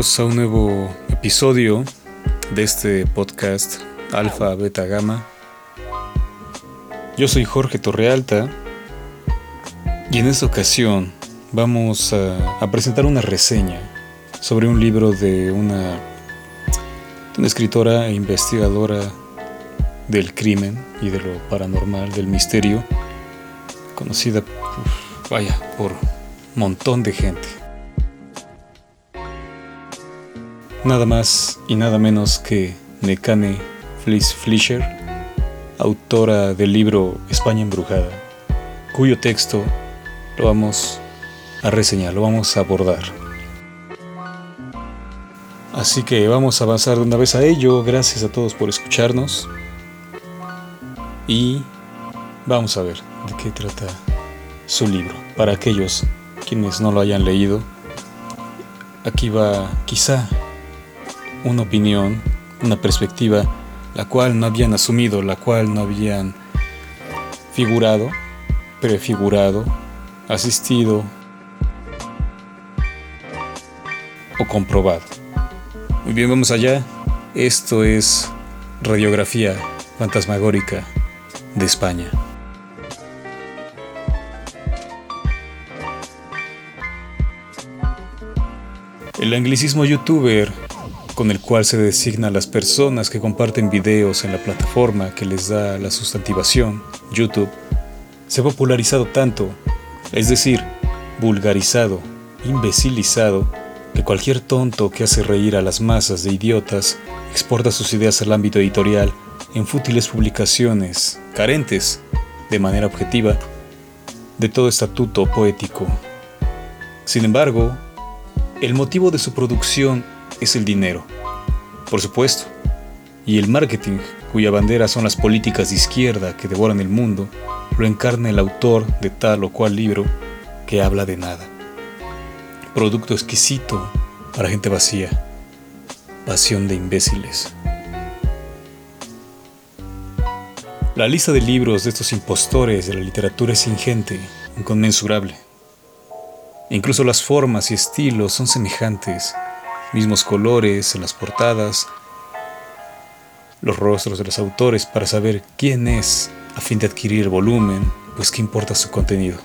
A un nuevo episodio de este podcast Alfa Beta Gamma. Yo soy Jorge Torrealta y en esta ocasión vamos a, presentar una reseña sobre un libro de una, escritora e investigadora del crimen y de lo paranormal, del misterio, conocida, vaya, por un montón de gente. Nada más y nada menos que Nekane Fliss Fleischer, autora del libro España embrujada, cuyo texto lo vamos a reseñar, lo vamos a abordar. Así que vamos a avanzar de una vez a ello, gracias a todos por escucharnos y vamos a ver de qué trata su libro. Para aquellos quienes no lo hayan leído, aquí va quizá una opinión, una perspectiva, la cual no habían asumido, la cual no habían figurado, prefigurado, asistido o comprobado. Muy bien, vamos allá. Esto es radiografía fantasmagórica de España. El anglicismo youtuber con el cual se designa a las personas que comparten videos en la plataforma que les da la sustantivación, YouTube, se ha popularizado tanto, es decir, vulgarizado, imbecilizado, que cualquier tonto que hace reír a las masas de idiotas exporta sus ideas al ámbito editorial en fútiles publicaciones, carentes, de manera objetiva, de todo estatuto poético. Sin embargo, el motivo de su producción es el dinero, por supuesto, y el marketing, cuya bandera son las políticas de izquierda que devoran el mundo, lo encarna el autor de tal o cual libro que habla de nada. Producto exquisito para gente vacía, pasión de imbéciles. La lista de libros de estos impostores de la literatura es ingente, inconmensurable. Incluso las formas y estilos son semejantes mismos colores en las portadas, los rostros de los autores para saber quién es a fin de adquirir volumen, pues qué importa su contenido,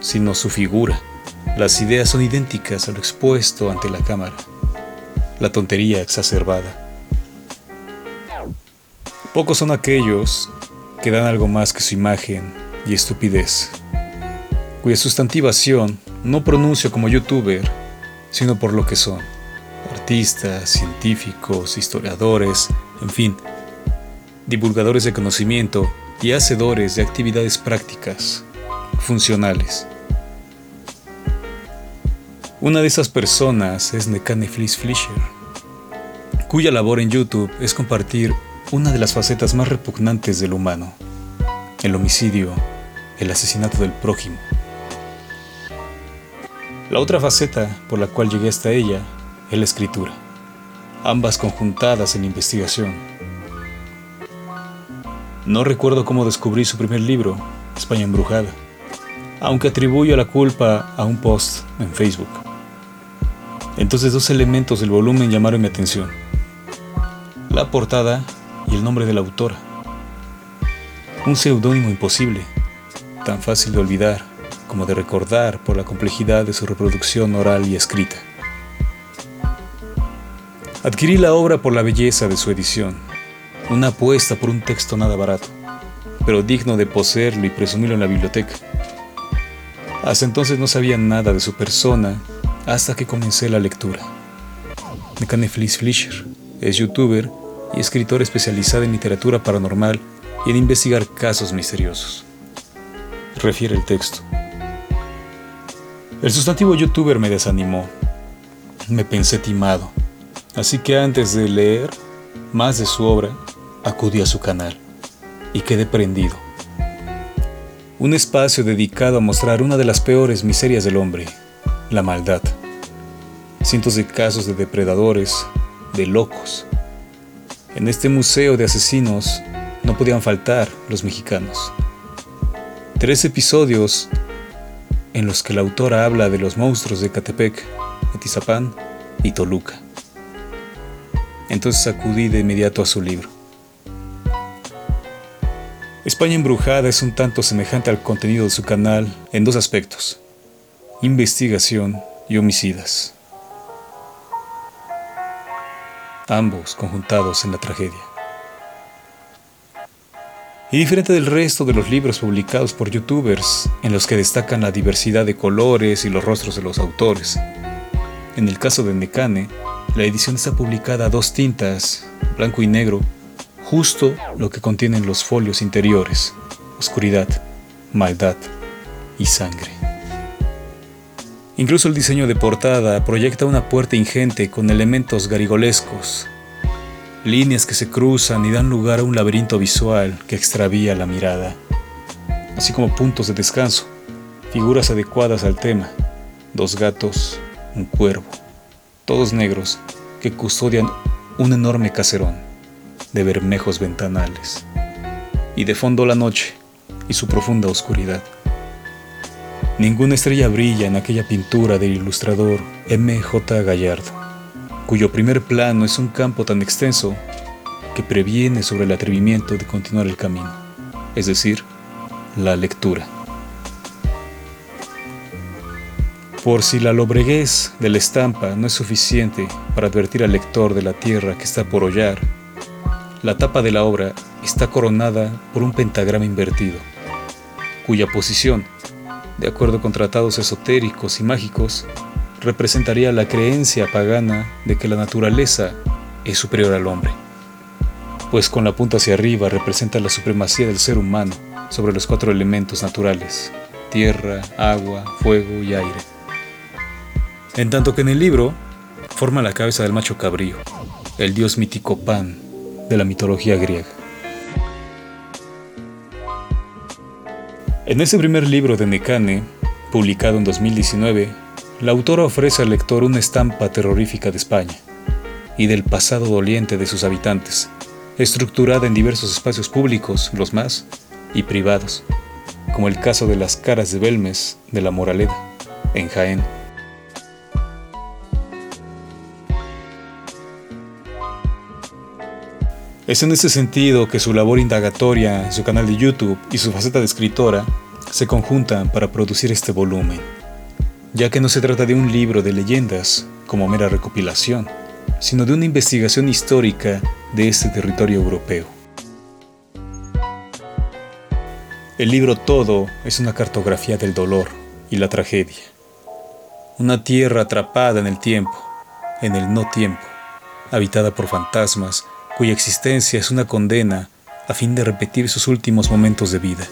sino su figura. Las ideas son idénticas a lo expuesto ante la cámara, la tontería exacerbada. Pocos son aquellos que dan algo más que su imagen y estupidez, cuya sustantivación no pronuncio como youtuber, sino por lo que son artistas, científicos, historiadores, en fin, divulgadores de conocimiento y hacedores de actividades prácticas, funcionales. Una de esas personas es Nekane Fliss Fleischer, cuya labor en YouTube es compartir una de las facetas más repugnantes del humano, el homicidio, el asesinato del prójimo. La otra faceta por la cual llegué hasta ella es la escritura, ambas conjuntadas en investigación. No recuerdo cómo descubrí su primer libro, España embrujada, aunque atribuyo la culpa a un post en Facebook. Entonces dos elementos del volumen llamaron mi atención. La portada y el nombre de la autora. Un seudónimo imposible, tan fácil de olvidar como de recordar por la complejidad de su reproducción oral y escrita. Adquirí la obra por la belleza de su edición, una apuesta por un texto nada barato, pero digno de poseerlo y presumirlo en la biblioteca. Hasta entonces no sabía nada de su persona hasta que comencé la lectura. Mecane Felice Fleischer es youtuber y escritor especializada en literatura paranormal y en investigar casos misteriosos. Refiere el texto. El sustantivo youtuber me desanimó. Me pensé timado Así que antes de leer más de su obra, acudí a su canal y quedé prendido. Un espacio dedicado a mostrar una de las peores miserias del hombre, la maldad. Cientos de casos de depredadores, de locos. En este museo de asesinos no podían faltar los mexicanos. Tres episodios en los que la autora habla de los monstruos de Catepec, Etizapán, y Toluca. Entonces acudí de inmediato a su libro. España embrujada es un tanto semejante al contenido de su canal en dos aspectos, investigación y homicidas, ambos conjuntados en la tragedia. Y diferente del resto de los libros publicados por youtubers, en los que destacan la diversidad de colores y los rostros de los autores. En el caso de Nekane, la edición está publicada a dos tintas, blanco y negro, justo lo que contienen los folios interiores, oscuridad, maldad y sangre. Incluso el diseño de portada proyecta una puerta ingente con elementos garigolescos, líneas que se cruzan y dan lugar a un laberinto visual que extravía la mirada, así como puntos de descanso, figuras adecuadas al tema, dos gatos, un cuervo, todos negros que custodian un enorme caserón de bermejos ventanales, y de fondo la noche y su profunda oscuridad. Ninguna estrella brilla en aquella pintura del ilustrador M. J. Gallardo cuyo primer plano es un campo tan extenso que previene sobre el atrevimiento de continuar el camino, es decir, la lectura. Por si la lobreguez de la estampa no es suficiente para advertir al lector de la tierra que está por hollar, la tapa de la obra está coronada por un pentagrama invertido, cuya posición, de acuerdo con tratados esotéricos y mágicos, representaría la creencia pagana de que la naturaleza es superior al hombre, pues con la punta hacia arriba representa la supremacía del ser humano sobre los cuatro elementos naturales, tierra, agua, fuego y aire. En tanto que en el libro forma la cabeza del macho cabrío, el dios mítico Pan de la mitología griega. En ese primer libro de Nekane, publicado en 2019, la autora ofrece al lector una estampa terrorífica de España y del pasado doliente de sus habitantes, estructurada en diversos espacios públicos, los más, y privados, como el caso de las caras de Belmes de la Moraleda, en Jaén. Es en ese sentido que su labor indagatoria, su canal de YouTube y su faceta de escritora se conjuntan para producir este volumen ya que no se trata de un libro de leyendas como mera recopilación, sino de una investigación histórica de este territorio europeo. El libro todo es una cartografía del dolor y la tragedia. Una tierra atrapada en el tiempo, en el no tiempo, habitada por fantasmas cuya existencia es una condena a fin de repetir sus últimos momentos de vida.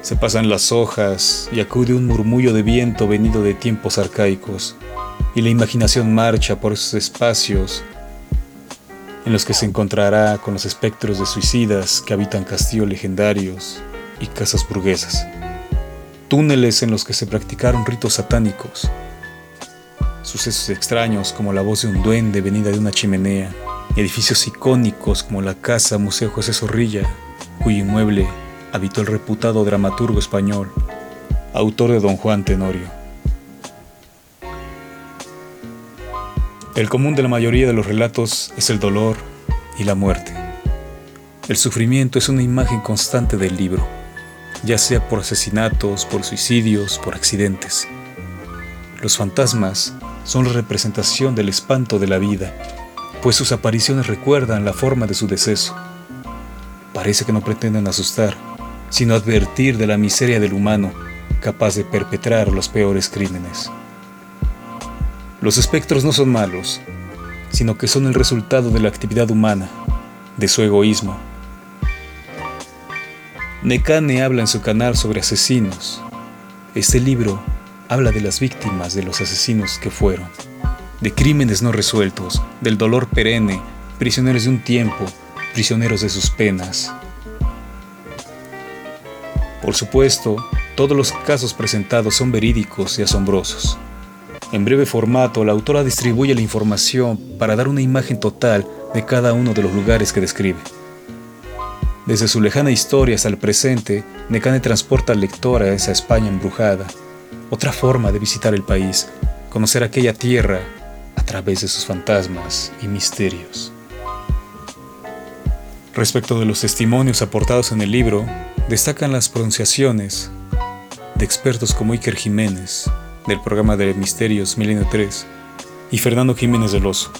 Se pasan las hojas y acude un murmullo de viento venido de tiempos arcaicos, y la imaginación marcha por esos espacios en los que se encontrará con los espectros de suicidas que habitan castillos legendarios y casas burguesas, túneles en los que se practicaron ritos satánicos, sucesos extraños como la voz de un duende venida de una chimenea, edificios icónicos como la casa Museo José Zorrilla, cuyo inmueble habitó el reputado dramaturgo español, autor de Don Juan Tenorio. El común de la mayoría de los relatos es el dolor y la muerte. El sufrimiento es una imagen constante del libro, ya sea por asesinatos, por suicidios, por accidentes. Los fantasmas son la representación del espanto de la vida, pues sus apariciones recuerdan la forma de su deceso. Parece que no pretenden asustar, sino advertir de la miseria del humano capaz de perpetrar los peores crímenes. Los espectros no son malos, sino que son el resultado de la actividad humana, de su egoísmo. Nekane habla en su canal sobre asesinos. Este libro habla de las víctimas de los asesinos que fueron, de crímenes no resueltos, del dolor perenne, prisioneros de un tiempo, prisioneros de sus penas. Por supuesto, todos los casos presentados son verídicos y asombrosos. En breve formato, la autora distribuye la información para dar una imagen total de cada uno de los lugares que describe. Desde su lejana historia hasta el presente, Necane transporta al lector a esa España embrujada, otra forma de visitar el país, conocer aquella tierra a través de sus fantasmas y misterios. Respecto de los testimonios aportados en el libro, destacan las pronunciaciones de expertos como Iker Jiménez, del programa de Misterios Milenio 3, y Fernando Jiménez del Oso,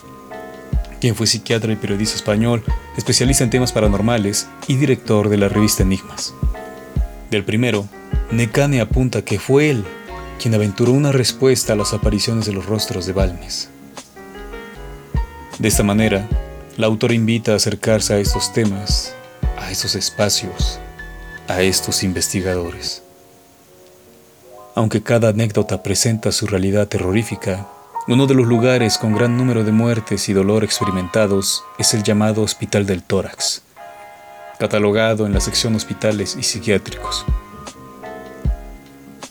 quien fue psiquiatra y periodista español, especialista en temas paranormales y director de la revista Enigmas. Del primero, Necane apunta que fue él quien aventuró una respuesta a las apariciones de los rostros de Balmes. De esta manera, la autora invita a acercarse a estos temas, a estos espacios, a estos investigadores. Aunque cada anécdota presenta su realidad terrorífica, uno de los lugares con gran número de muertes y dolor experimentados es el llamado Hospital del Tórax, catalogado en la sección hospitales y psiquiátricos.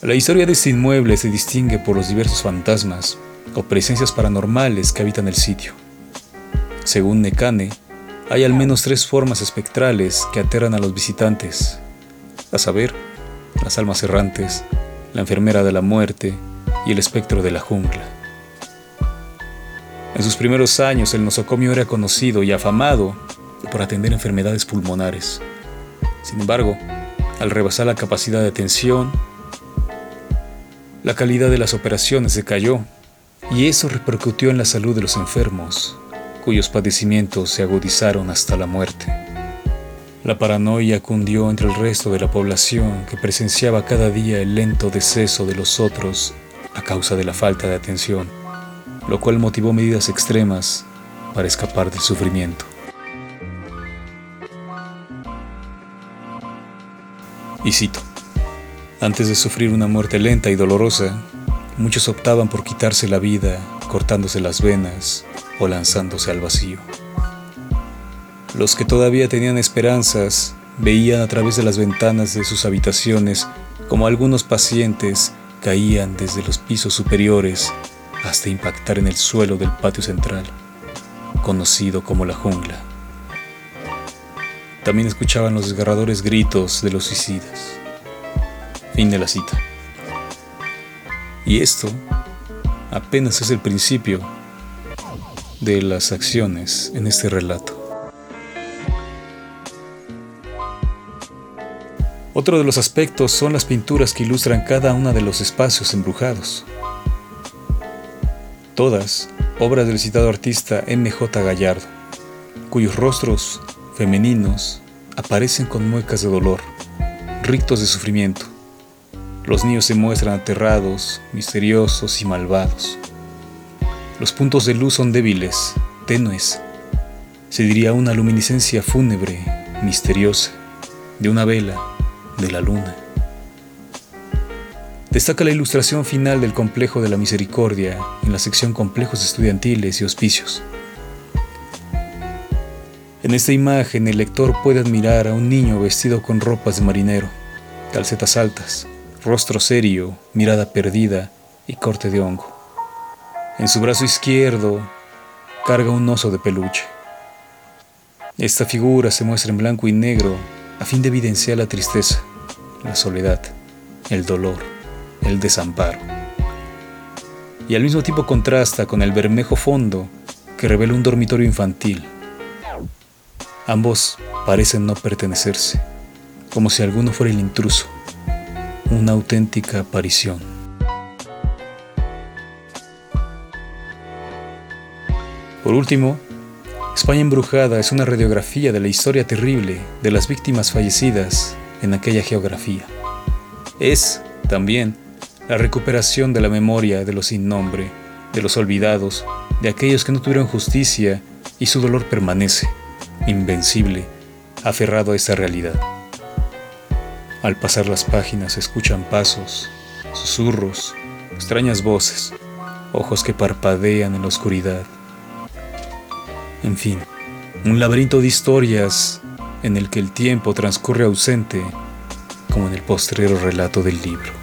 La historia de este inmueble se distingue por los diversos fantasmas o presencias paranormales que habitan el sitio. Según Nekane, hay al menos tres formas espectrales que aterran a los visitantes, a saber, las almas errantes, la enfermera de la muerte y el espectro de la jungla. En sus primeros años el nosocomio era conocido y afamado por atender enfermedades pulmonares. Sin embargo, al rebasar la capacidad de atención, la calidad de las operaciones decayó y eso repercutió en la salud de los enfermos, cuyos padecimientos se agudizaron hasta la muerte. La paranoia cundió entre el resto de la población que presenciaba cada día el lento deceso de los otros a causa de la falta de atención, lo cual motivó medidas extremas para escapar del sufrimiento. Y cito, antes de sufrir una muerte lenta y dolorosa, muchos optaban por quitarse la vida cortándose las venas o lanzándose al vacío. Los que todavía tenían esperanzas veían a través de las ventanas de sus habitaciones como algunos pacientes caían desde los pisos superiores hasta impactar en el suelo del patio central, conocido como la jungla. También escuchaban los desgarradores gritos de los suicidas. Fin de la cita. Y esto apenas es el principio de las acciones en este relato. Otro de los aspectos son las pinturas que ilustran cada uno de los espacios embrujados. Todas obras del citado artista M.J. Gallardo, cuyos rostros femeninos aparecen con muecas de dolor, rictos de sufrimiento, los niños se muestran aterrados, misteriosos y malvados. Los puntos de luz son débiles, tenues. Se diría una luminiscencia fúnebre, misteriosa, de una vela, de la luna. Destaca la ilustración final del complejo de la misericordia en la sección complejos estudiantiles y hospicios. En esta imagen el lector puede admirar a un niño vestido con ropas de marinero, calcetas altas, rostro serio, mirada perdida y corte de hongo. En su brazo izquierdo carga un oso de peluche. Esta figura se muestra en blanco y negro a fin de evidenciar la tristeza, la soledad, el dolor, el desamparo. Y al mismo tiempo contrasta con el bermejo fondo que revela un dormitorio infantil. Ambos parecen no pertenecerse, como si alguno fuera el intruso una auténtica aparición. Por último, España embrujada es una radiografía de la historia terrible de las víctimas fallecidas en aquella geografía. Es, también, la recuperación de la memoria de los sin nombre, de los olvidados, de aquellos que no tuvieron justicia y su dolor permanece, invencible, aferrado a esa realidad. Al pasar las páginas se escuchan pasos, susurros, extrañas voces, ojos que parpadean en la oscuridad. En fin, un laberinto de historias en el que el tiempo transcurre ausente como en el postrero relato del libro.